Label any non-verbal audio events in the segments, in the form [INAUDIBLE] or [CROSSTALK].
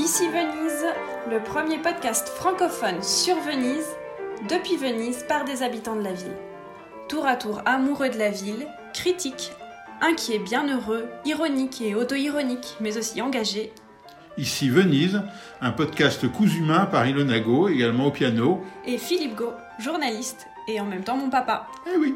Ici Venise, le premier podcast francophone sur Venise, depuis Venise par des habitants de la ville. Tour à tour amoureux de la ville, critiques, inquiets, bienheureux, ironiques et auto-ironiques, mais aussi engagés. Ici Venise, un podcast cousu main par Ilona Go, également au piano. Et Philippe Go, journaliste et en même temps mon papa. Eh oui.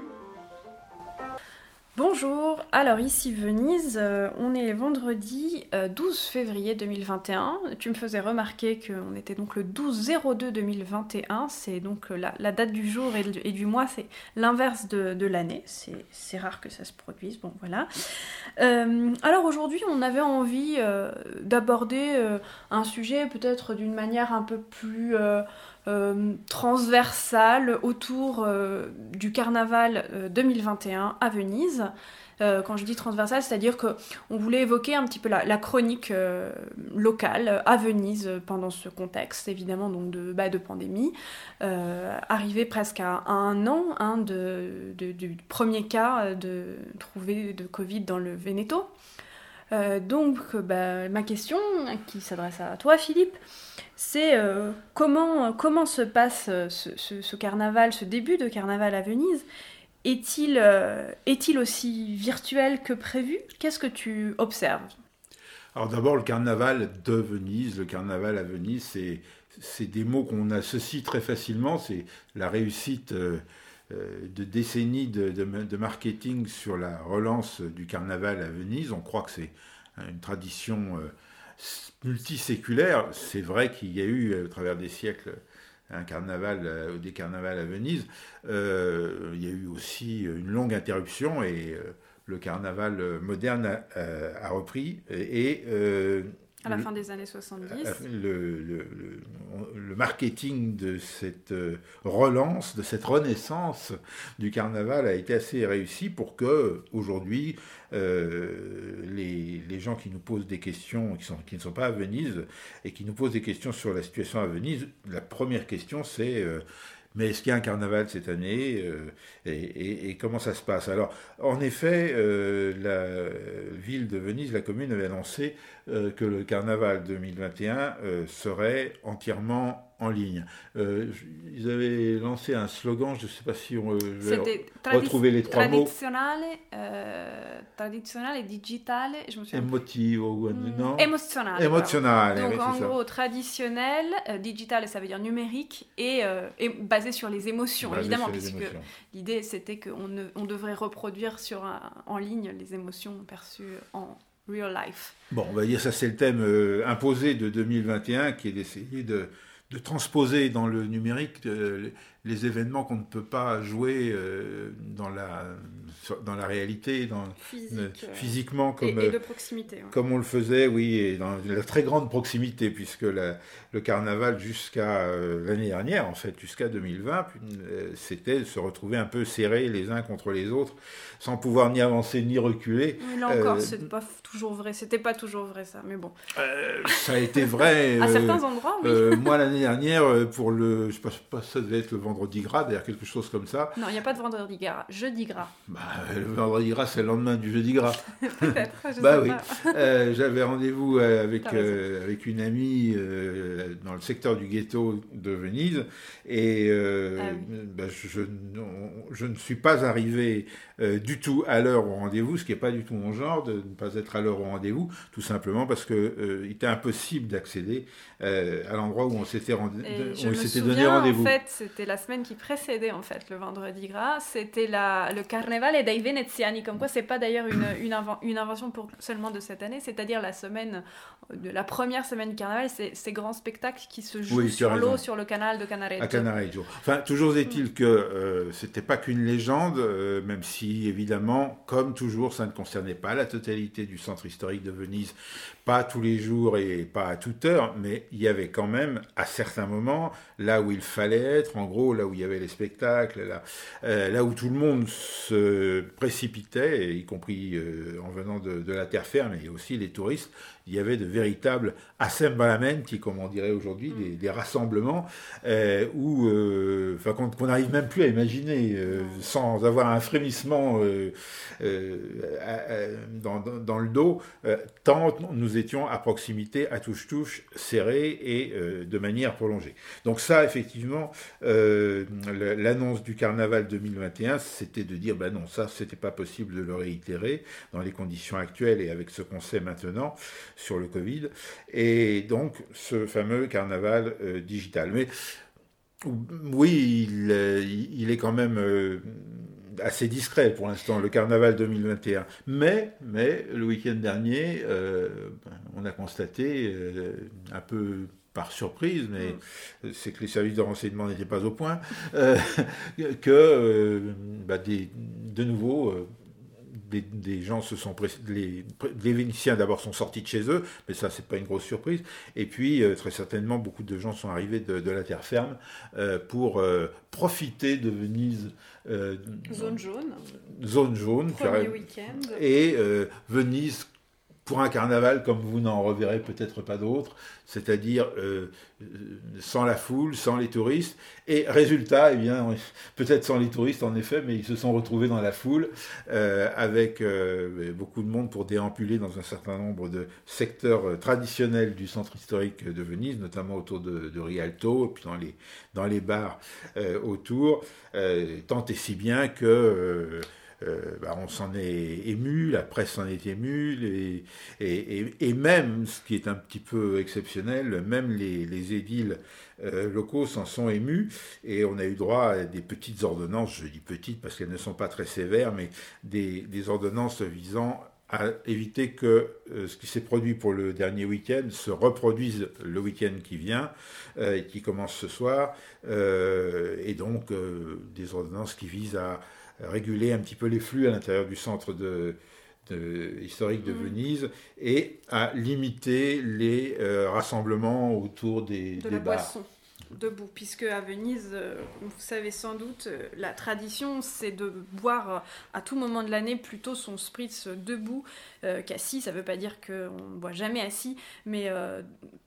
Bonjour, alors ici Venise, euh, on est vendredi 12 euh, février 2021. Tu me faisais remarquer qu'on était donc le 12-02 2021, c'est donc euh, la, date du jour et, du mois, c'est l'inverse de, l'année, c'est rare que ça se produise, bon voilà. alors aujourd'hui on avait envie d'aborder un sujet peut-être d'une manière un peu plus euh, transversale autour euh, du carnaval 2021 euh, à Venise. quand je dis transversale, c'est-à-dire qu'on voulait évoquer un petit peu la, chronique locale à Venise pendant ce contexte, évidemment donc de, bah, pandémie, arrivé presque à, un an hein, de, du premier cas de trouvé de Covid dans le Veneto. donc bah, ma question, qui s'adresse à toi Philippe, c'est euh, comment, comment se passe euh, ce, carnaval, ce début de carnaval à Venise? Est-il euh, est aussi virtuel que prévu? Qu'est-ce que tu observes? Alors d'abord, le carnaval de Venise, le carnaval à Venise, c'est des mots qu'on associe très facilement. C'est la réussite de décennies de, marketing sur la relance du carnaval à Venise. On croit que c'est une tradition multiséculaire. C'est vrai qu'il y a eu, au travers des siècles, un carnaval, euh, des carnavals à Venise. Euh, il y a eu aussi une longue interruption et euh, le carnaval moderne a, repris. Et, à la fin des années 70. Le, le, le, marketing de cette relance, de cette renaissance du carnaval a été assez réussi pour que aujourd'hui euh, les, les, gens qui nous posent des questions, qui, sont, qui ne sont pas à Venise, et qui nous posent des questions sur la situation à Venise, la première question c'est euh, mais est-ce qu'il y a un carnaval cette année euh, et, et, comment ça se passe? Alors, en effet, la ville de Venise, la commune, avait annoncé que le carnaval 2021 serait entièrement en ligne. Euh, ils avaient lancé un slogan, je ne sais pas si on va retrouver les trois mots. Euh, traditionnel, digital, je me souviens. Emotivo, mm, non Émotionnel. Émotionnel. Donc en gros, traditionnel, euh, digital, ça veut dire numérique, et, et basé sur les émotions, évidemment, puisque l'idée c'était qu'on on devrait reproduire sur en ligne les émotions perçues en real life. Bon, on va dire ça c'est le thème imposé de 2021 qui est d'essayer de de transposer dans le numérique euh, les événements qu'on ne peut pas jouer euh, dans, la, dans la réalité, dans, euh, physiquement comme, et, de proximité, comme on le faisait, oui, et dans la très grande proximité, puisque le carnaval jusqu'à l'année dernière, en fait, jusqu'à 2020, c'était se retrouver un peu serrés les uns contre les autres, sans pouvoir ni avancer ni reculer. là encore, c'est pas toujours vrai, c'était pas toujours vrai ça, mais bon. ça a été vrai. à certains endroits, oui. moi, l'année dernière, pour le, je sais pas, ça devait être le vendredi vendredi gras, d'ailleurs quelque chose comme ça. Non, il n'y a pas de vendredi gras, jeudi gras. Bah, le vendredi gras, c'est le lendemain du jeudi gras. [LAUGHS] Peut-être, je bah sais oui. Pas. Euh, j'avais rendez-vous euh, avec, euh, avec une amie dans le secteur du ghetto de Venise et ah bah, je, je, ne suis pas arrivé du tout à l'heure au rendez-vous, ce qui n'est pas du tout mon genre de ne pas être à l'heure au rendez-vous, tout simplement parce qu'il était impossible d'accéder à l'endroit où on s'était donné rendez-vous. En fait, c'était la semaine qui précédait en fait le vendredi gras, c'était le Carnevale dei Veneziani, comme quoi c'est pas d'ailleurs une, [COUGHS] une, une, invention pour, seulement de cette année, c'est-à-dire la semaine, de la première semaine du Carnaval, c'est ces grands spectacles qui se jouent sur l'eau, sur le canal de Canareggio. À Canareggio. Enfin, toujours est-il que euh, c'était pas qu'une légende, euh, même si évidemment, comme toujours, ça ne concernait pas la totalité du centre historique de Venise, pas tous les jours et pas à toute heure, mais il y avait quand même à certains moments, là où il fallait être, en gros, là où il y avait les spectacles, là, euh, où tout le monde se précipitait, y compris en venant de, de, la terre ferme, et aussi les touristes, il y avait de véritables assemblamenti, comme on dirait aujourd'hui, mm. des, rassemblements euh, où, euh, enfin, qu'on n'arrive même plus à imaginer euh, sans avoir un frémissement dans, le dos, tant nous étions à proximité, à touche-touche, serrés et de manière prolongée. Donc ça, effectivement, l'annonce du carnaval 2021, c'était de dire, ben non, ça, c'était pas possible de le réitérer dans les conditions actuelles et avec ce qu'on sait maintenant sur le Covid, et donc ce fameux carnaval euh, digital. Mais oui, il, il, est quand même euh, assez discret pour l'instant, le carnaval 2021. Mais, mais le week-end dernier, euh, on a constaté un peu par surprise, mais mm. c'est que les services de renseignement n'étaient pas au point, [LAUGHS] que bah, des, de nouveau des, gens se sont les, les Vénitiens d'abord sont sortis de chez eux, mais ça c'est pas une grosse surprise. Et puis euh, très certainement beaucoup de gens sont arrivés de, la terre ferme euh, pour euh, profiter de Venise. zone jaune. Zone jaune. Premier week-end. Et Venise pour un carnaval comme vous n'en reverrez peut-être pas d'autres, c'est-à-dire euh, sans la foule, sans les touristes. Et résultat, eh bien, [LAUGHS] peut-être sans les touristes en effet, mais ils se sont retrouvés dans la foule euh, avec euh, beaucoup de monde pour déambuler dans un certain nombre de secteurs traditionnels du centre historique de Venise, notamment autour de, de Rialto, et puis dans les, dans les bars autour, tant et si bien que euh, bah, on s'en est ému, la presse s'en est émue, et, même, ce qui est un petit peu exceptionnel, même les, édiles euh, locaux s'en sont émus, et on a eu droit à des petites ordonnances, je dis petites parce qu'elles ne sont pas très sévères, mais des, ordonnances visant à éviter que euh, ce qui s'est produit pour le dernier week-end se reproduise le week-end qui vient, et qui commence ce soir, et donc des ordonnances qui visent à réguler un petit peu les flux à l'intérieur du centre de, historique de mmh. Venise et à limiter les euh, rassemblements autour des, de des la Boisson debout, puisque à Venise, euh, vous savez sans doute, euh, la tradition c'est de boire à tout moment de l'année plutôt son spritz debout qu'assis. Ça ne veut pas dire qu'on ne boit jamais assis, mais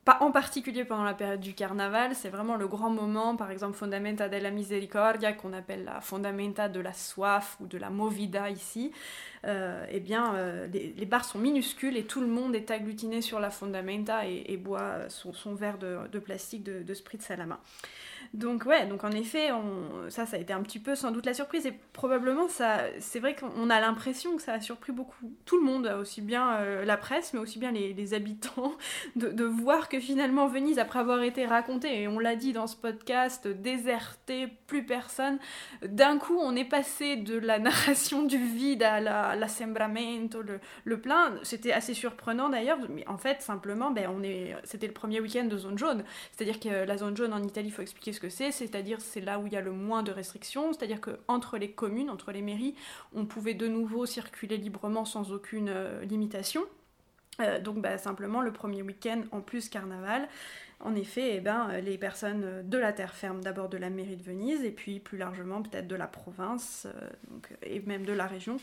pas en particulier pendant la période du carnaval. C'est vraiment le grand moment, par exemple Fondamenta della Misericordia, qu'on appelle la Fondamenta de la soif ou de la movida ici. Eh bien, les, bars sont minuscules et tout le monde est agglutiné sur la Fondamenta et, boit son, verre de, plastique de, de spritz à. Donc ouais, donc en effet, ça, ça a été un petit peu sans doute la surprise et probablement ça, c'est vrai qu'on a l'impression que ça a surpris beaucoup tout le monde, aussi bien euh, la presse, mais aussi bien les, habitants, [LAUGHS] de, voir que finalement Venise, après avoir été racontée, et on l'a dit dans ce podcast, déserté, plus personne, d'un coup on est passé de la [LAUGHS] narration du vide à l'assembramento, la, le, le plein. C'était assez surprenant d'ailleurs, mais en fait simplement, ben, on est, c'était le premier week-end de zone jaune, c'est-à-dire que la zone jaune en Italie, faut expliquer ce que c'est, c'est-à-dire c'est là où il y a le moins de restrictions, c'est-à-dire qu'entre les communes, entre les mairies, on pouvait de nouveau circuler librement sans aucune euh, limitation. Euh, donc bah, simplement le premier week-end en plus carnaval. En effet, eh ben, euh, les personnes de la terre ferme, d'abord de la mairie de Venise, et puis plus largement peut-être de la province et même de la région,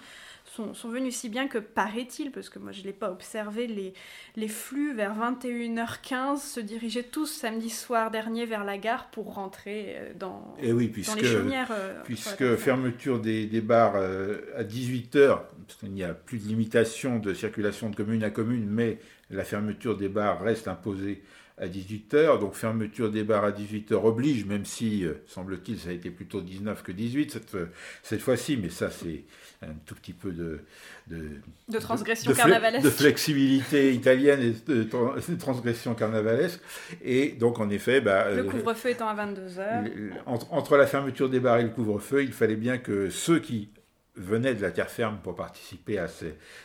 sont, sont venus si bien que, paraît-il, parce que moi je ne l'ai pas observé, les, les flux vers 21h15 se dirigeaient tous samedi soir dernier vers la gare pour rentrer euh, dans, et eh oui, puisque, les chaumières. Euh, puisque fermeture des, des bars euh, à 18h, parce qu'il n'y a plus de limitation de circulation de commune à commune, mais la fermeture des bars reste imposée à 18h, donc fermeture des bars à 18h oblige, même si, semble-t-il, ça a été plutôt 19 que 18 cette, cette fois-ci, mais ça c'est un tout petit peu de, de, transgression carnavalesque. De flexibilité italienne et de, transgression carnavalesque. Et donc, en effet. Bah, le euh, couvre-feu étant à 22h. Entre, la fermeture des bars et le couvre-feu, il fallait bien que ceux qui venaient de la terre ferme pour participer à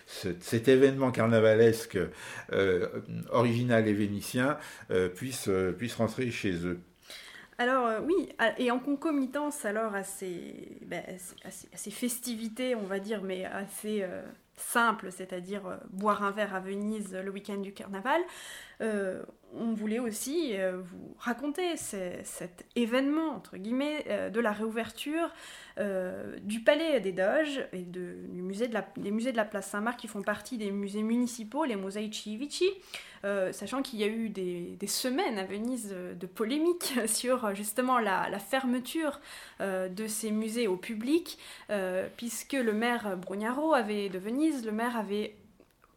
cet événement carnavalesque euh, original et vénitien euh, puissent, puissent rentrer chez eux. Alors euh, oui, et en concomitance alors à ces, ben, festivités, on va dire, mais assez, euh, simple, c'est-à-dire boire un verre à Venise le week-end du carnaval, on voulait aussi vous raconter cet événement, entre guillemets, de la réouverture du Palais des Doges et musée de la, des musées de la Place Saint-Marc qui font partie des musées municipaux, les Musei Vici, sachant qu'il y a eu des, semaines à Venise de polémiques [LAUGHS] sur justement la, fermeture de ces musées au public, puisque le maire Brugnaro avait, de Venise, le maire avait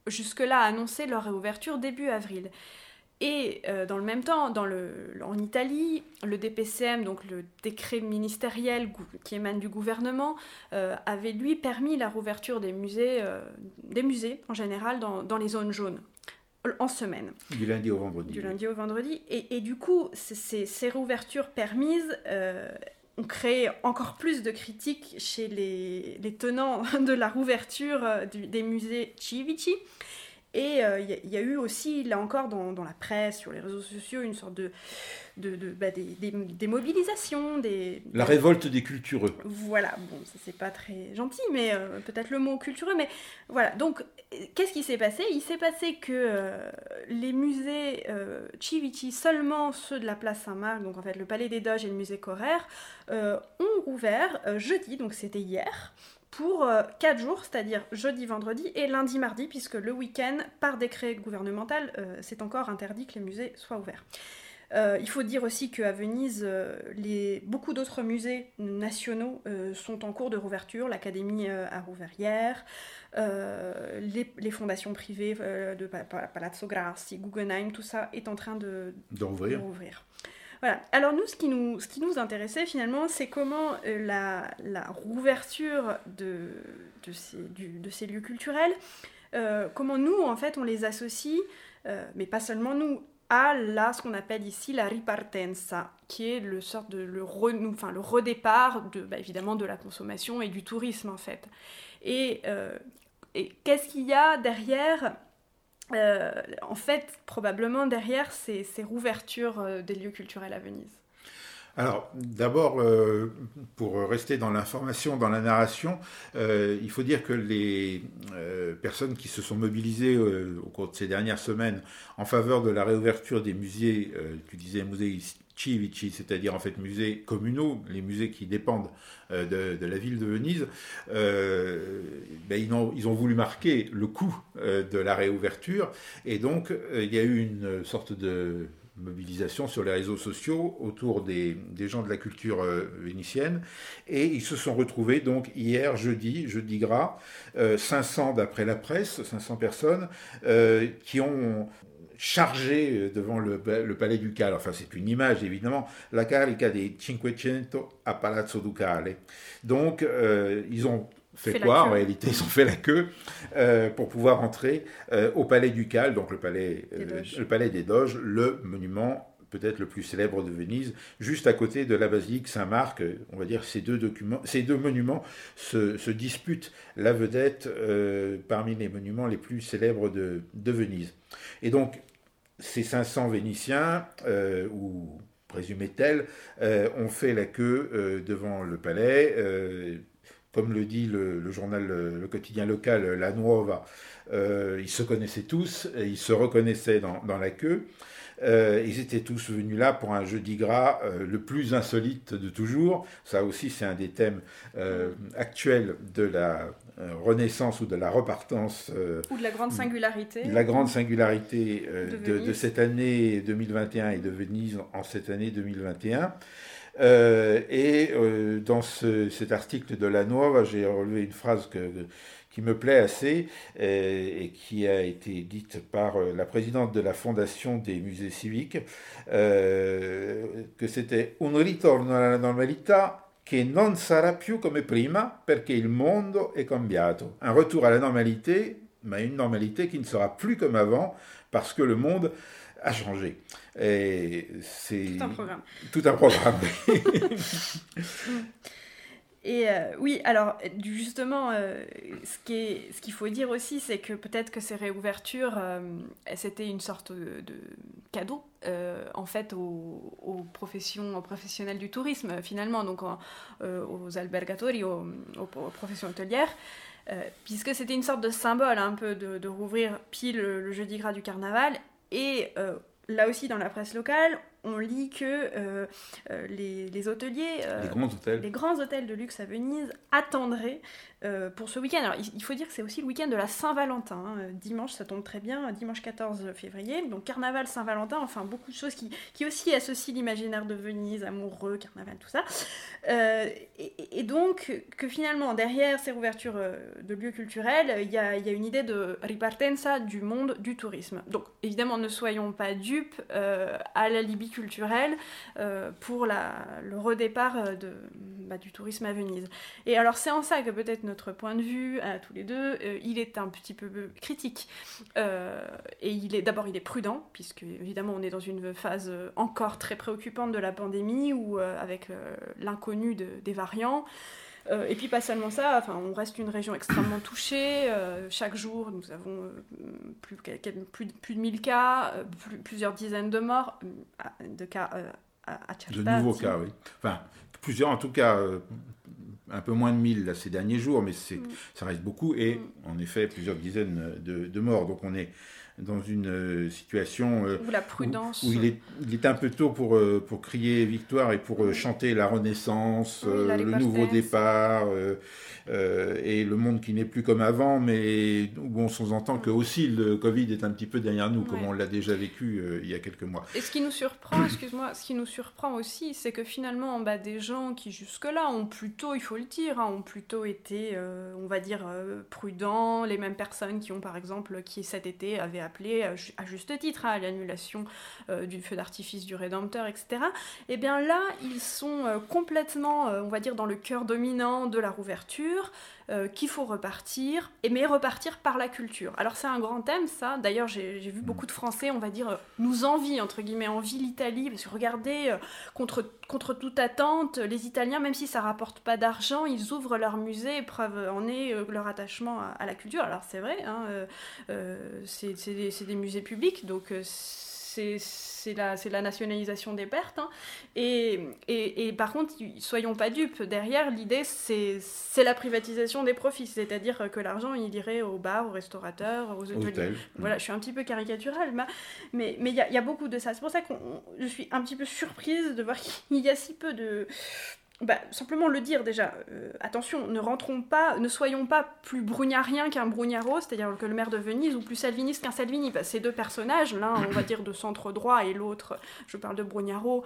jusque-là annoncé leur réouverture début avril. Et euh, dans le même temps, dans le, en Italie, le DPCM, donc le décret ministériel qui émane du gouvernement, euh, avait lui permis la rouverture des musées, euh, des musées en général dans, dans, les zones jaunes en semaine. Du lundi au vendredi. Du lundi au vendredi. Et, et du coup, ces, ces réouvertures permises ont créé encore plus de critiques chez les, tenants [LAUGHS] de la rouverture des musées Civici. Et il euh, y, a eu aussi, là encore, dans, dans, la presse, sur les réseaux sociaux, une sorte de, de, de bah, des, des, mobilisations, des... La révolte des cultureux. Voilà, bon, ça c'est pas très gentil, mais euh, peut-être le mot cultureux, mais voilà. Donc, qu'est-ce qui s'est passé? Il s'est passé que euh, les musées Civici, seulement ceux de la place Saint-Marc, donc en fait le Palais des Doges et le musée Correr, ont ouvert jeudi, donc c'était hier, pour 4 euh, jours, c'est-à-dire jeudi, vendredi et lundi, mardi, puisque le week-end, par décret gouvernemental, euh, c'est encore interdit que les musées soient ouverts. Euh, il faut dire aussi qu'à Venise, les, beaucoup d'autres musées nationaux sont en cours de rouverture. L'Académie à Rouvert les, les, fondations privées de Palazzo Grassi, Guggenheim, tout ça est en train de, d'ouvrir. Voilà. Alors nous, ce qui nous, ce qui nous intéressait finalement, c'est comment euh, la, la, rouverture de, de, ces, de, ces, lieux culturels, euh, comment nous, en fait, on les associe, euh, mais pas seulement nous, à ce qu'on appelle ici la ripartenza, qui est le sort de le, enfin, le redépart de, bah, évidemment de la consommation et du tourisme en fait. Et qu'est-ce qu'il y a derrière euh, en fait, probablement derrière ces, ces rouvertures euh, des lieux culturels à Venise. Alors, d'abord, euh, pour rester dans l'information, dans la narration, il faut dire que les personnes qui se sont mobilisées au cours de ces dernières semaines en faveur de la réouverture des musées, tu disais musées C'est-à-dire en fait musées communaux, les musées qui dépendent euh, de, la ville de Venise, euh, ben, ils, ont, voulu marquer le coup euh, de la réouverture. Et donc il y a eu une sorte de mobilisation sur les réseaux sociaux autour des, des gens de la culture vénitienne. Et ils se sont retrouvés donc hier jeudi, jeudi gras, 500 d'après la presse, 500 personnes qui ont chargé euh, devant le, palais ducal, enfin c'est une image évidemment, la carica des Cinquecento à Palazzo Ducale. Donc euh, ils ont fait, quoi En réalité, ils ont fait la queue euh, pour pouvoir entrer au palais ducal, donc le palais, le palais des Doges, le monument peut-être le plus célèbre de Venise, juste à côté de la basilique Saint-Marc. On va dire ces deux, documents, ces deux monuments se, disputent la vedette parmi les monuments les plus célèbres de, de Venise. Et donc, ces 500 Vénitiens, euh, ou présumés tels, euh, ont fait la queue euh, devant le palais. comme le dit le, journal, le, quotidien local La Nuova, ils se connaissaient tous, ils se reconnaissaient dans la queue. Ils étaient tous venus là pour un jeudi gras le plus insolite de toujours. Ça aussi, c'est un des thèmes actuels de la euh, renaissance ou de la repartance. Euh, ou de la grande singularité. la grande singularité euh, de, cette année 2021 et de Venise en cette année 2021. et dans cet article de la Nuova, j'ai relevé une phrase que, qui me plaît assez et, qui a été dite par la présidente de la Fondation des musées civiques, que c'était un ritorno alla normalità che non sarà più come prima perché il mondo è cambiato. Un retour à la normalité, mais une normalité qui ne sera plus comme avant parce que le monde a changé. Et c'est tout un programme. Tout un programme. [LAUGHS] [LAUGHS] Et euh, oui, alors justement, euh, ce qu'il faut dire aussi, c'est que peut-être que ces réouvertures, euh, c'était une sorte de, cadeau, en fait, aux, professions, aux professionnels du tourisme, finalement, donc aux albergatori, aux, aux, professions hôtelières. puisque c'était une sorte de symbole un peu de, rouvrir pile le, jeudi gras du carnaval. Et là aussi, dans la presse locale, on lit que les, hôteliers, les, grands hôtels. les grands hôtels de luxe à Venise attendraient euh, pour ce week-end. Alors, il faut dire que c'est aussi le week-end de la Saint-Valentin. Hein. Dimanche, ça tombe très bien, dimanche 14 février. Donc, carnaval, Saint-Valentin, enfin, beaucoup de choses qui, qui aussi associent l'imaginaire de Venise, amoureux, carnaval, tout ça. Euh, et, donc, que finalement, derrière ces ouvertures euh, de lieux culturels, il y a, y a, une idée de ripartenza du monde du tourisme. Donc, évidemment, ne soyons pas dupes à la Libye culturelle pour la, le redépart de, bah, du tourisme à Venise. Et alors, c'est en ça que peut-être notre point de vue à tous les deux, euh, il est un petit peu critique. Euh, et il est d'abord il est prudent, puisque évidemment on est dans une phase encore très préoccupante de la pandémie, ou euh, avec l'inconnu des variants. Et puis pas seulement ça, enfin, on reste une région extrêmement touchée. chaque jour, nous avons plus, plus, plus, de 1000 cas, plusieurs dizaines de morts, de cas à, à De nouveaux cas, oui. Enfin, plusieurs en tout cas un peu moins de 1000 là, ces derniers jours, mais c'est, mm. ça reste beaucoup, et mm. en effet plusieurs dizaines de, de morts. Donc on est dans une euh, situation euh, où la prudence. Où, il, est, il, est, un peu tôt pour, euh, pour crier victoire et pour chanter la renaissance, le nouveau départ et le monde qui n'est plus comme avant, mais où on s'entend que aussi le Covid est un petit peu derrière nous, comme on l'a déjà vécu il y a quelques mois. Et ce qui nous surprend, [COUGHS] excuse-moi, ce qui nous surprend aussi, c'est que finalement, bah, des gens qui jusque-là ont plutôt, il faut le dire, hein, ont plutôt été, on va dire, prudents, les mêmes personnes qui ont par exemple, qui cet été avaient appelé à juste titre à l'annulation euh, du feu d'artifice du Rédempteur, etc. Et eh bien là, ils sont euh, complètement, euh, on va dire, dans le cœur dominant de la rouverture, qu'il faut repartir, et mais repartir par la culture. Alors c'est un grand thème, ça. D'ailleurs, j'ai vu beaucoup de Français, on va dire, nous envient, entre guillemets, envie l'Italie, parce que regardez, contre, contre toute attente, les Italiens, même si ça rapporte pas d'argent, ils ouvrent leur musée, preuve en est leur attachement à, la culture. Alors c'est vrai, hein, c'est c'est des, musées publics, donc euh, c'est la, la, nationalisation des pertes. Hein. Et, et, par contre, soyons pas dupes, derrière, l'idée, c'est la privatisation des profits, c'est-à-dire que l'argent, il irait aux bars, aux restaurateurs, aux hôtels. Voilà, je suis un petit peu caricaturale, mais il y, a, y, a beaucoup de ça. C'est pour ça que je suis un petit peu surprise de voir [LAUGHS] qu'il y a si peu de, bah, simplement le dire déjà, euh, attention, ne rentrons pas, ne soyons pas plus brugnariens qu'un Brugnaro, c'est-à-dire que le maire de Venise, ou plus salviniste qu'un Salvini. Bah, ces deux personnages, l'un on va dire de centre droit et l'autre, je parle de Brugnaro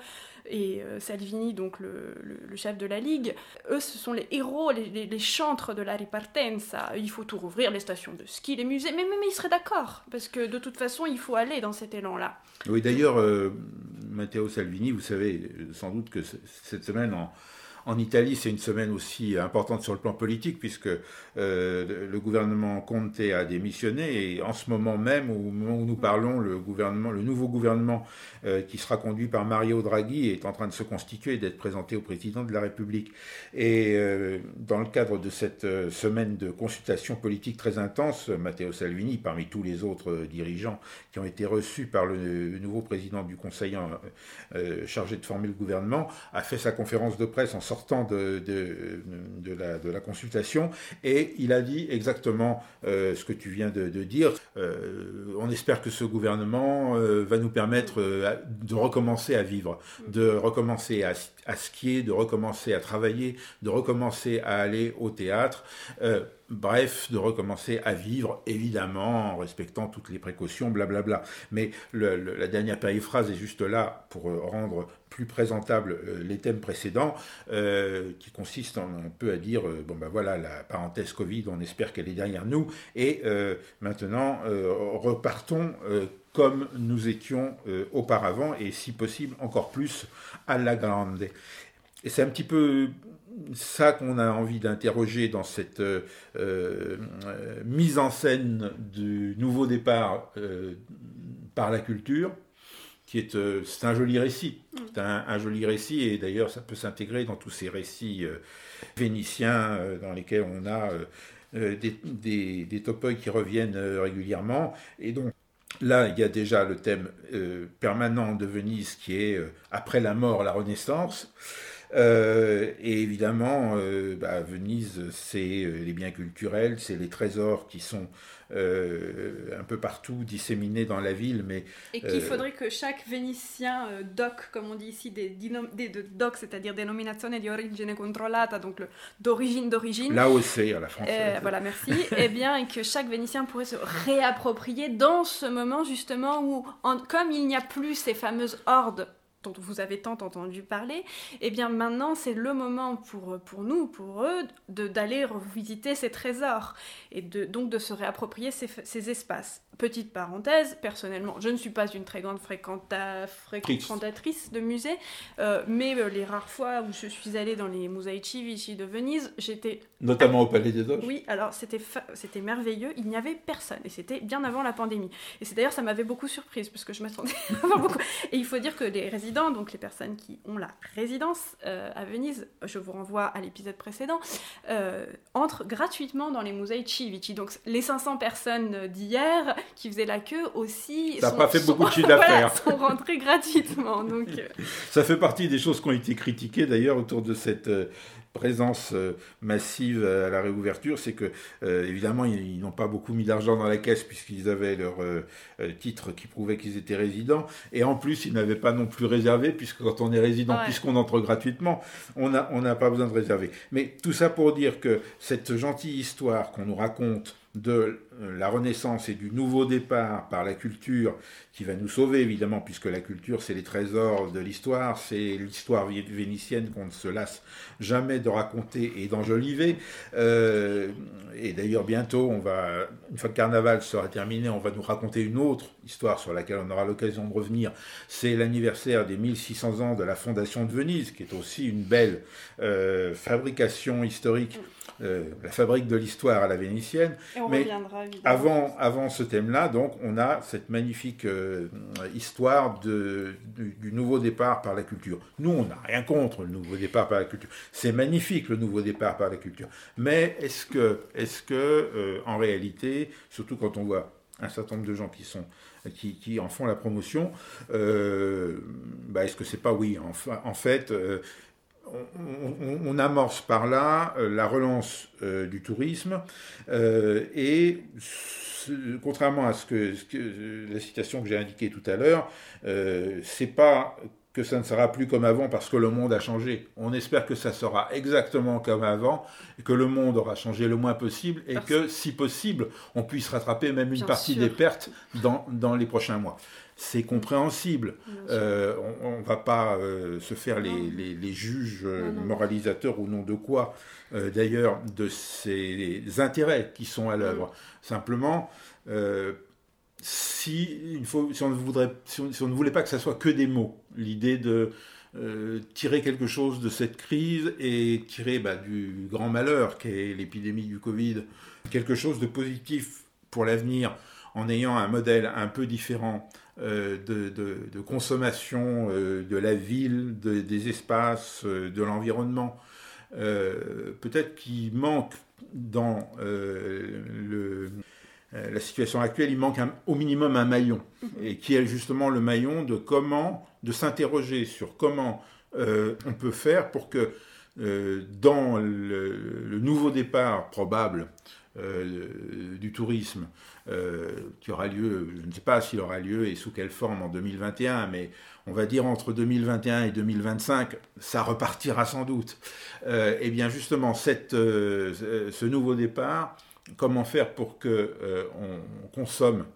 et euh, Salvini, donc le, chef de la Ligue, eux ce sont les héros, les, chantres de la ripartenza. Il faut tout rouvrir, les stations de ski, les musées, mais, mais, ils seraient d'accord, parce que de toute façon il faut aller dans cet élan-là. Oui, d'ailleurs, euh, Matteo Salvini, vous savez sans doute que cette semaine en en Italie, c'est une semaine aussi importante sur le plan politique, puisque euh, le gouvernement Conte a démissionné, et en ce moment même, au moment où nous parlons, le, gouvernement, le nouveau gouvernement euh, qui sera conduit par Mario Draghi est en train de se constituer et d'être présenté au président de la République. Et euh, dans le cadre de cette semaine de consultation politique très intense, Matteo Salvini, parmi tous les autres dirigeants qui ont été reçus par le, nouveau président du Conseil chargé de former le gouvernement, a fait sa conférence de presse en sortant sortant de, de, la, consultation et il a dit exactement euh, ce que tu viens de, dire. Euh, on espère que ce gouvernement euh, va nous permettre de recommencer à vivre, de recommencer à, à, skier, de recommencer à travailler, de recommencer à aller au théâtre. Bref, de recommencer à vivre, évidemment, en respectant toutes les précautions, blablabla. Mais la dernière périphrase est juste là pour rendre plus présentable euh, les thèmes précédents, euh, qui consistent un peu à dire, euh, bon ben voilà, la parenthèse Covid, on espère qu'elle est derrière nous, et maintenant repartons comme nous étions auparavant, et si possible encore plus à la grande. Et c'est un petit peu ça qu'on a envie d'interroger dans cette mise en scène du nouveau départ par la culture qui est, euh, c'est un joli récit. Mm. C'est un, joli récit, et d'ailleurs, ça peut s'intégrer dans tous ces récits euh, vénitiens euh, dans lesquels on a des, des, des qui reviennent régulièrement. Et donc, là, il y a déjà le thème permanent de Venise qui est après la mort, la renaissance. et évidemment, bah, Venise, c'est les biens culturels, c'est les trésors qui sont un peu partout disséminés dans la ville. Mais, et qu'il faudrait que chaque Vénitien doc, comme on dit ici, des, des doc, c'est-à-dire Denominazione di origine controllata, donc d'origine d'origine. L'AOC à la française. voilà, merci. et [LAUGHS] eh bien, et que chaque Vénitien pourrait se réapproprier dans ce moment justement où, comme il n'y a plus ces fameuses hordes dont vous avez tant entendu parler, et eh bien maintenant c'est le moment pour, pour nous, pour eux, d'aller visiter ces trésors et de, donc de se réapproprier ces, ces espaces. Petite parenthèse, personnellement, je ne suis pas une très grande fréquentatrice de musées, euh, mais euh, les rares fois où je suis allée dans les Musei ici de Venise, j'étais... Notamment au Palais des Doges Oui, alors c'était, c'était merveilleux, il n'y avait personne, et c'était bien avant la pandémie. Et c'est d'ailleurs, ça m'avait beaucoup surprise, parce que je m'attendais [LAUGHS] à beaucoup. Et il faut dire que les résidents, donc les personnes qui ont la résidence euh, à Venise, je vous renvoie à l'épisode précédent, entrent gratuitement dans les Musei Civici. Donc les 500 personnes d'hier qui faisaient la queue aussi. Ça n'a pas fait beaucoup de chiffre [LAUGHS] d'affaires. sont rentrés gratuitement. Donc... Euh. Ça fait partie des choses qui ont été critiquées d'ailleurs autour de cette euh, présence euh, massive à la réouverture, c'est que évidemment ils, n'ont pas beaucoup mis d'argent dans la caisse puisqu'ils avaient leur titre qui prouvait qu'ils étaient résidents, et en plus ils n'avaient pas non plus réservé puisque quand on est résident, puisqu'on entre gratuitement, on n'a on pas besoin de réserver. Mais tout ça pour dire que cette gentille histoire qu'on nous raconte de la Renaissance et du nouveau départ par la culture qui va nous sauver évidemment puisque la culture c'est les trésors de l'histoire, c'est l'histoire vénitienne qu'on ne se lasse jamais de raconter et d'enjoliver. Euh, et d'ailleurs bientôt on va, une fois que carnaval sera terminé, on va nous raconter une autre histoire sur laquelle on aura l'occasion de revenir. C'est l'anniversaire des 1600 ans de la fondation de Venise qui est aussi une belle euh, fabrication historique euh, la fabrique de l'histoire à la vénitienne. Mais avant, avant ce thème-là, donc, on a cette magnifique euh, histoire de, du, nouveau départ par la culture. Nous, on n'a rien contre le nouveau départ par la culture. C'est magnifique le nouveau départ par la culture. Mais est-ce que, est-ce que euh, en réalité, surtout quand on voit un certain nombre de gens qui sont qui, qui en font la promotion, bah est-ce que c'est pas oui? En, en fait on, amorce par là euh, la relance euh, du tourisme euh, et contrairement à ce que, la citation que j'ai indiquée tout à l'heure, c'est pas que ça ne sera plus comme avant parce que le monde a changé. On espère que ça sera exactement comme avant, que le monde aura changé le moins possible et que, si possible, on puisse rattraper même une partie des pertes dans, dans les prochains mois c'est compréhensible. Euh, on ne va pas euh, se faire les, juges euh, moralisateurs au nom de quoi, d'ailleurs, de ces intérêts qui sont à l'œuvre. Simplement, si, faut, si, on ne voudrait, si on, ne voulait pas que ça soit que des mots, l'idée de tirer quelque chose de cette crise et tirer bah, du grand malheur qu'est l'épidémie du Covid, quelque chose de positif pour l'avenir en ayant un modèle un peu différent euh, de, consommation euh, de la ville, des espaces, euh, de l'environnement. Peut-être qu'il manque dans la situation actuelle, il manque au minimum un maillon, et qui est justement le maillon de comment, de s'interroger sur comment on peut faire pour que dans le, nouveau départ probable du tourisme, euh, qui aura lieu, je ne sais pas s'il aura lieu et sous quelle forme en 2021, mais on va dire entre 2021 et 2025, ça repartira sans doute. Euh, et bien justement, cette, euh, ce nouveau départ, comment faire pour que on consomme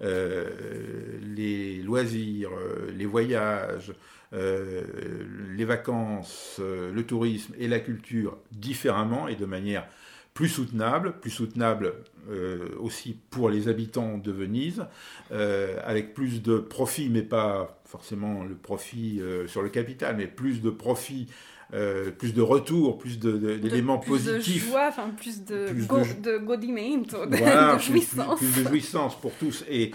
les loisirs, les voyages, les vacances, le tourisme et la culture différemment et de manière plus soutenable, plus soutenable euh, aussi pour les habitants de Venise, euh, avec plus de profit, mais pas forcément le profit euh, sur le capital, mais plus de profit euh, plus de retour, plus d'éléments positifs. Plus de joie, enfin plus de, plus de, godimento, de, jouissance. Plus, de jouissance pour tous et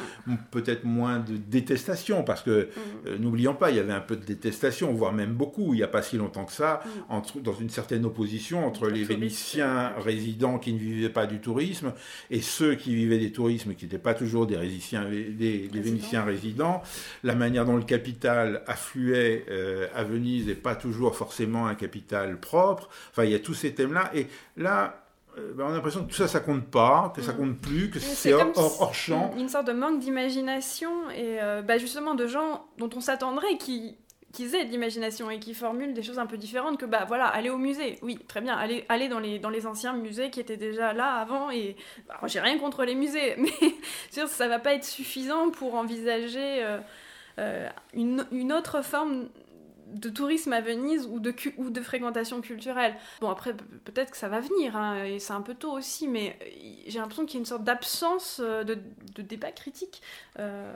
peut-être moins de détestation, parce que mm. euh, n'oublions pas, il y avait un peu de détestation, voire même beaucoup, il n'y a pas si longtemps que ça, mm. entre, dans une certaine opposition entre les Vénitiens résidents qui ne vivaient pas du tourisme et ceux qui vivaient des tourismes qui n'étaient pas toujours des, des, Vénitiens résidents. La manière dont le capital affluait euh, à Venise n'est pas toujours forcément un capital propre. Enfin, il y a tous ces thèmes-là. Et là, euh, ben, on a l'impression que tout ça, ça compte pas, que ça mm. compte plus, que c'est hors, champ. Une sorte de manque d'imagination et euh, bah, justement de gens dont on s'attendrait qui qu'ils aient de l'imagination et qui formulent des choses un peu différentes que bah voilà aller au musée oui très bien aller aller dans les dans les anciens musées qui étaient déjà là avant et bah, j'ai rien contre les musées [LAUGHS] mais sûr ça va pas être suffisant pour envisager euh, une, une, autre forme de tourisme à Venise ou de, ou de fréquentation culturelle. Bon, après, peut-être que ça va venir, hein, et c'est un peu tôt aussi, mais euh, j'ai l'impression qu'il y a une sorte d'absence euh, de, de, débat critique euh,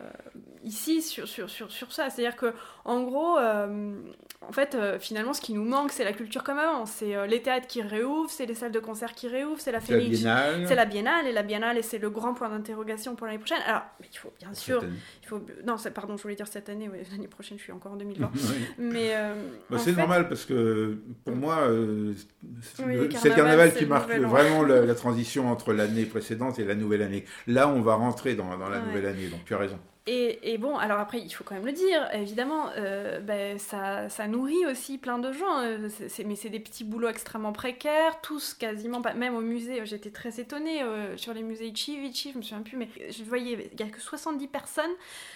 ici sur, sur, sur, sur ça. C'est-à-dire que, en gros, en fait, finalement, ce qui nous manque, c'est la culture comme avant. C'est les théâtres qui réouvrent, c'est les salles de concert qui réouvrent, c'est la Félix. C'est la Biennale, et la Biennale, et c'est le grand point d'interrogation pour l'année prochaine. Alors, il faut bien sûr. Faut, non, pardon, je voulais dire cette année, [LAUGHS] l'année prochaine, je suis encore en 2020. [LAUGHS] Mais euh, bah, c'est normal parce que pour moi, euh, c'est le carnaval qui marque vraiment la, [LAUGHS] transition entre l'année précédente et la nouvelle année. Là, on va rentrer dans, la nouvelle année, donc tu as raison. Et, bon, alors après, il faut quand même le dire, évidemment, euh, ben, ça, ça, nourrit aussi plein de gens, euh, mais c'est des petits boulots extrêmement précaires, tous quasiment, pas, même au musée, j'étais très étonnée, euh, sur les musées Ichi, je me souviens plus, mais je voyais, il n'y a que 70 personnes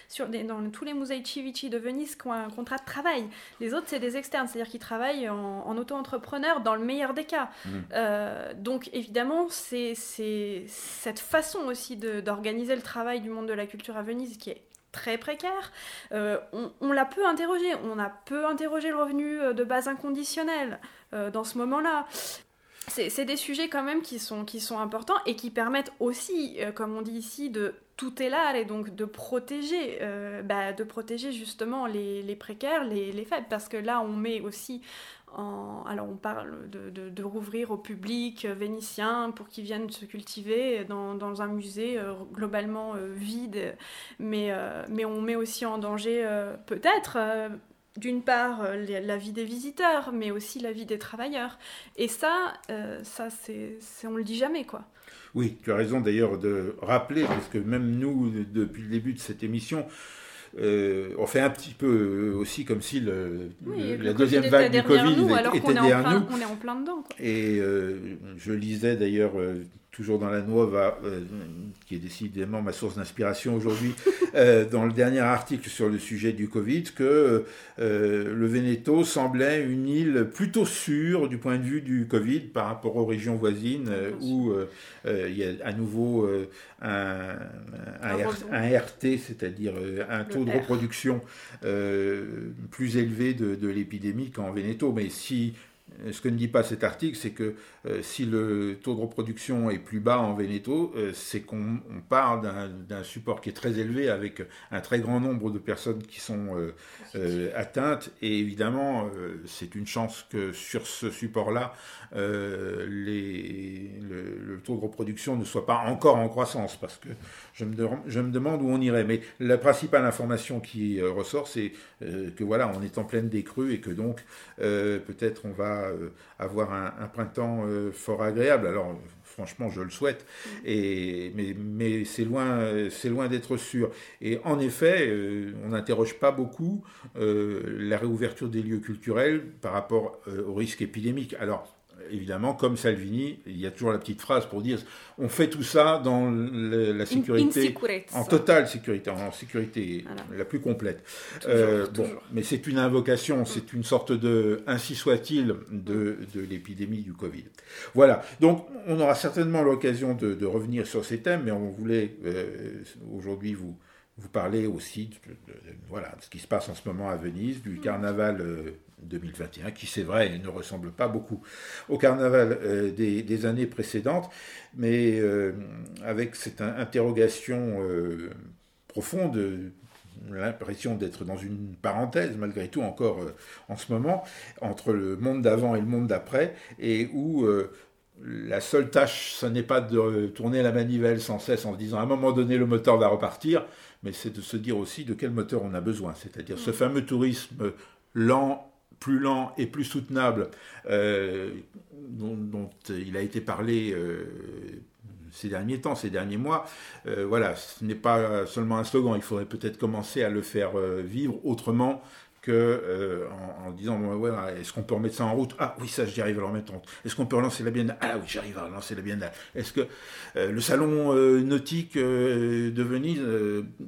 sur dans tous les musées Ichi de Venise qui ont un contrat de travail. Les autres, c'est des externes, c'est-à-dire qu'ils travaillent en, auto-entrepreneur dans le meilleur des cas. Mmh. donc évidemment, c'est cette façon aussi d'organiser le travail du monde de la culture à Venise qui est très précaire. Euh, on, l'a peu interrogé, on a peu interrogé le revenu euh, de base inconditionnel euh, dans ce moment-là. C'est des sujets quand même qui sont, qui sont importants et qui permettent aussi, comme on dit ici, de tout est là et donc de protéger, bah, de protéger justement les, précaires, les, les faibles, parce que là on met aussi alors on parle de, rouvrir au public vénitien pour qu'ils viennent se cultiver dans, un musée euh, globalement euh, vide, mais, euh, mais on met aussi en danger peut-être d'une part la vie des visiteurs, mais aussi la vie des travailleurs. Et ça, ça c'est, on le dit jamais quoi. Oui, tu as raison d'ailleurs de rappeler, parce que même nous, depuis le début de cette émission, euh, on fait un petit peu euh, aussi comme si le, la deuxième vague du Covid nous, était derrière nous. On est en plein dedans. Et euh, je lisais d'ailleurs toujours dans la Nuova, qui est décidément ma source d'inspiration aujourd'hui, [LAUGHS] dans le dernier article sur le sujet du Covid, que le Veneto semblait une île plutôt sûre du point de vue du Covid par rapport aux régions voisines où il y a à nouveau un, un, RT, c'est-à-dire un taux de reproduction euh, plus élevé de, de l'épidémie qu'en Veneto. Mais si ce que ne dit pas cet article, c'est que euh, si le taux de reproduction est plus bas en Veneto, euh, c'est qu'on parle d'un support qui est très élevé avec un très grand nombre de personnes qui sont euh, atteintes. Et évidemment, c'est une chance que sur ce support-là, le, le, taux de reproduction ne soit pas encore en croissance, parce que je me, je me demande où on irait. Mais la principale information qui ressort, c'est que voilà, on est en pleine décrue et que donc peut-être on va euh, avoir un, printemps euh, fort agréable. Alors, franchement, je le souhaite, et, mais, mais c'est loin, c'est loin d'être sûr. Et en effet, euh, on n'interroge pas beaucoup la réouverture des lieux culturels par rapport au risque épidémique. Alors, évidemment, comme Salvini, il y a toujours la petite phrase pour dire on fait tout ça dans la sécurité, en totale sécurité, en sécurité la plus complète. Euh, bon, mais c'est une invocation, c'est une sorte de, ainsi soit-il, de, de l'épidémie du Covid. Voilà, donc on aura certainement l'occasion de, revenir sur ces thèmes, mais on voulait euh, aujourd'hui vous, vous parler aussi de, voilà, de ce qui se passe en ce moment à Venise, du carnaval. Euh, 2021, qui c'est vrai ne ressemble pas beaucoup au carnaval euh, des, années précédentes, mais euh, avec cette interrogation euh, profonde, l'impression d'être dans une parenthèse malgré tout encore en ce moment, entre le monde d'avant et le monde d'après, et où la seule tâche, ce n'est pas de tourner la manivelle sans cesse en se disant à un moment donné le moteur va repartir, mais c'est de se dire aussi de quel moteur on a besoin, c'est-à-dire ce fameux tourisme lent plus lent et plus soutenable euh, dont, il a été parlé euh, ces derniers temps, ces derniers mois, euh, voilà, ce n'est pas seulement un slogan, il faudrait peut-être commencer à le faire vivre autrement que euh, en, disant ouais, est-ce qu'on peut remettre ça en route? Ah oui, ça, j'y arrive à le remettre en route. Est-ce qu'on peut relancer la biennale? Ah oui, j'arrive à relancer la biennale. Est-ce que euh, le salon euh, nautique de Venise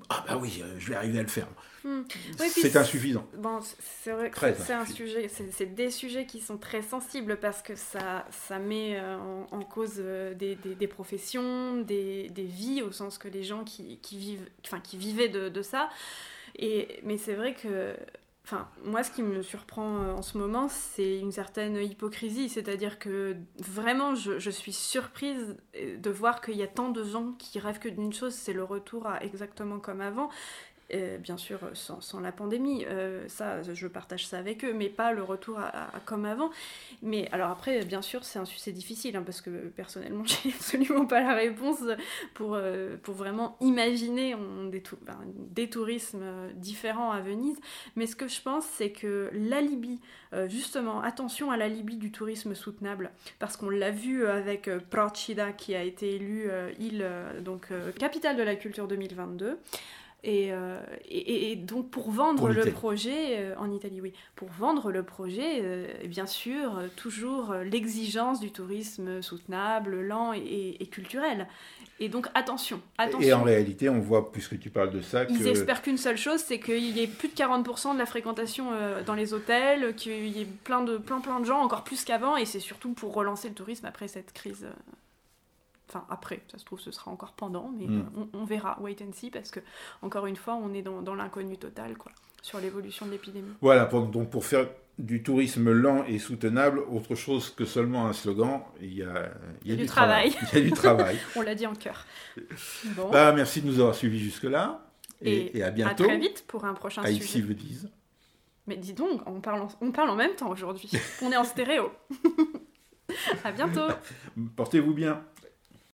Ah bah oui, je vais arriver à le faire. Hmm. c'est insuffisant. Bon, c'est vrai que c'est un sujet, c'est des sujets qui sont très sensibles parce que ça, ça met en, cause des, des, professions, des, des, vies, au sens que les gens qui, qui vivent, enfin, qui vivaient de, de ça. Et, mais c'est vrai que Enfin, moi, ce qui me surprend euh, en ce moment, c'est une certaine hypocrisie. C'est-à-dire que vraiment, je, suis surprise euh, de voir qu'il y a tant de gens qui rêvent que d'une chose, c'est le retour à exactement comme avant. Euh, bien sûr sans, la pandémie, euh, ça je partage ça avec eux, mais pas le retour à, comme avant. Mais alors après, bien sûr, c'est difficile, hein, parce que personnellement, [LAUGHS] j'ai absolument pas la réponse pour, euh, pour vraiment imaginer des, des, tourismes différents à Venise. Mais ce que je pense, c'est que l'alibi, justement, attention à l'alibi du tourisme soutenable, parce qu'on l'a vu avec Procida qui a été élu île, donc capitale de la culture 2022. Euh, et, et, donc pour vendre le projet, euh, en Italie oui, pour vendre le projet, euh, bien sûr, toujours l'exigence du tourisme soutenable, lent et, culturel. Et donc attention, attention. Et en réalité, on voit, puisque tu parles de ça, Ils espèrent qu'une seule chose, c'est qu'il y ait plus de 40% de la fréquentation dans les hôtels, qu'il y ait plein de, plein, plein de gens, encore plus qu'avant, et c'est surtout pour relancer le tourisme après cette crise Enfin, après, ça se trouve, ce sera encore pendant, mais hmm. on, verra, wait and see, parce que, encore une fois, on est dans, dans l'inconnu total, quoi, sur l'évolution de l'épidémie. Voilà, donc pour faire du tourisme lent et soutenable, autre chose que seulement un slogan, il y a, il y a, du, travail. Il y a du travail. [LAUGHS] on l'a dit en cœur. Bon. Bah, merci de nous avoir suivis jusque-là. Et, à bientôt. À très vite pour un prochain à sujet. Ici Venise. Mais dis donc, on parle en, on parle en même temps aujourd'hui. [LAUGHS] on est en stéréo. [LAUGHS] à bientôt. Portez-vous bien.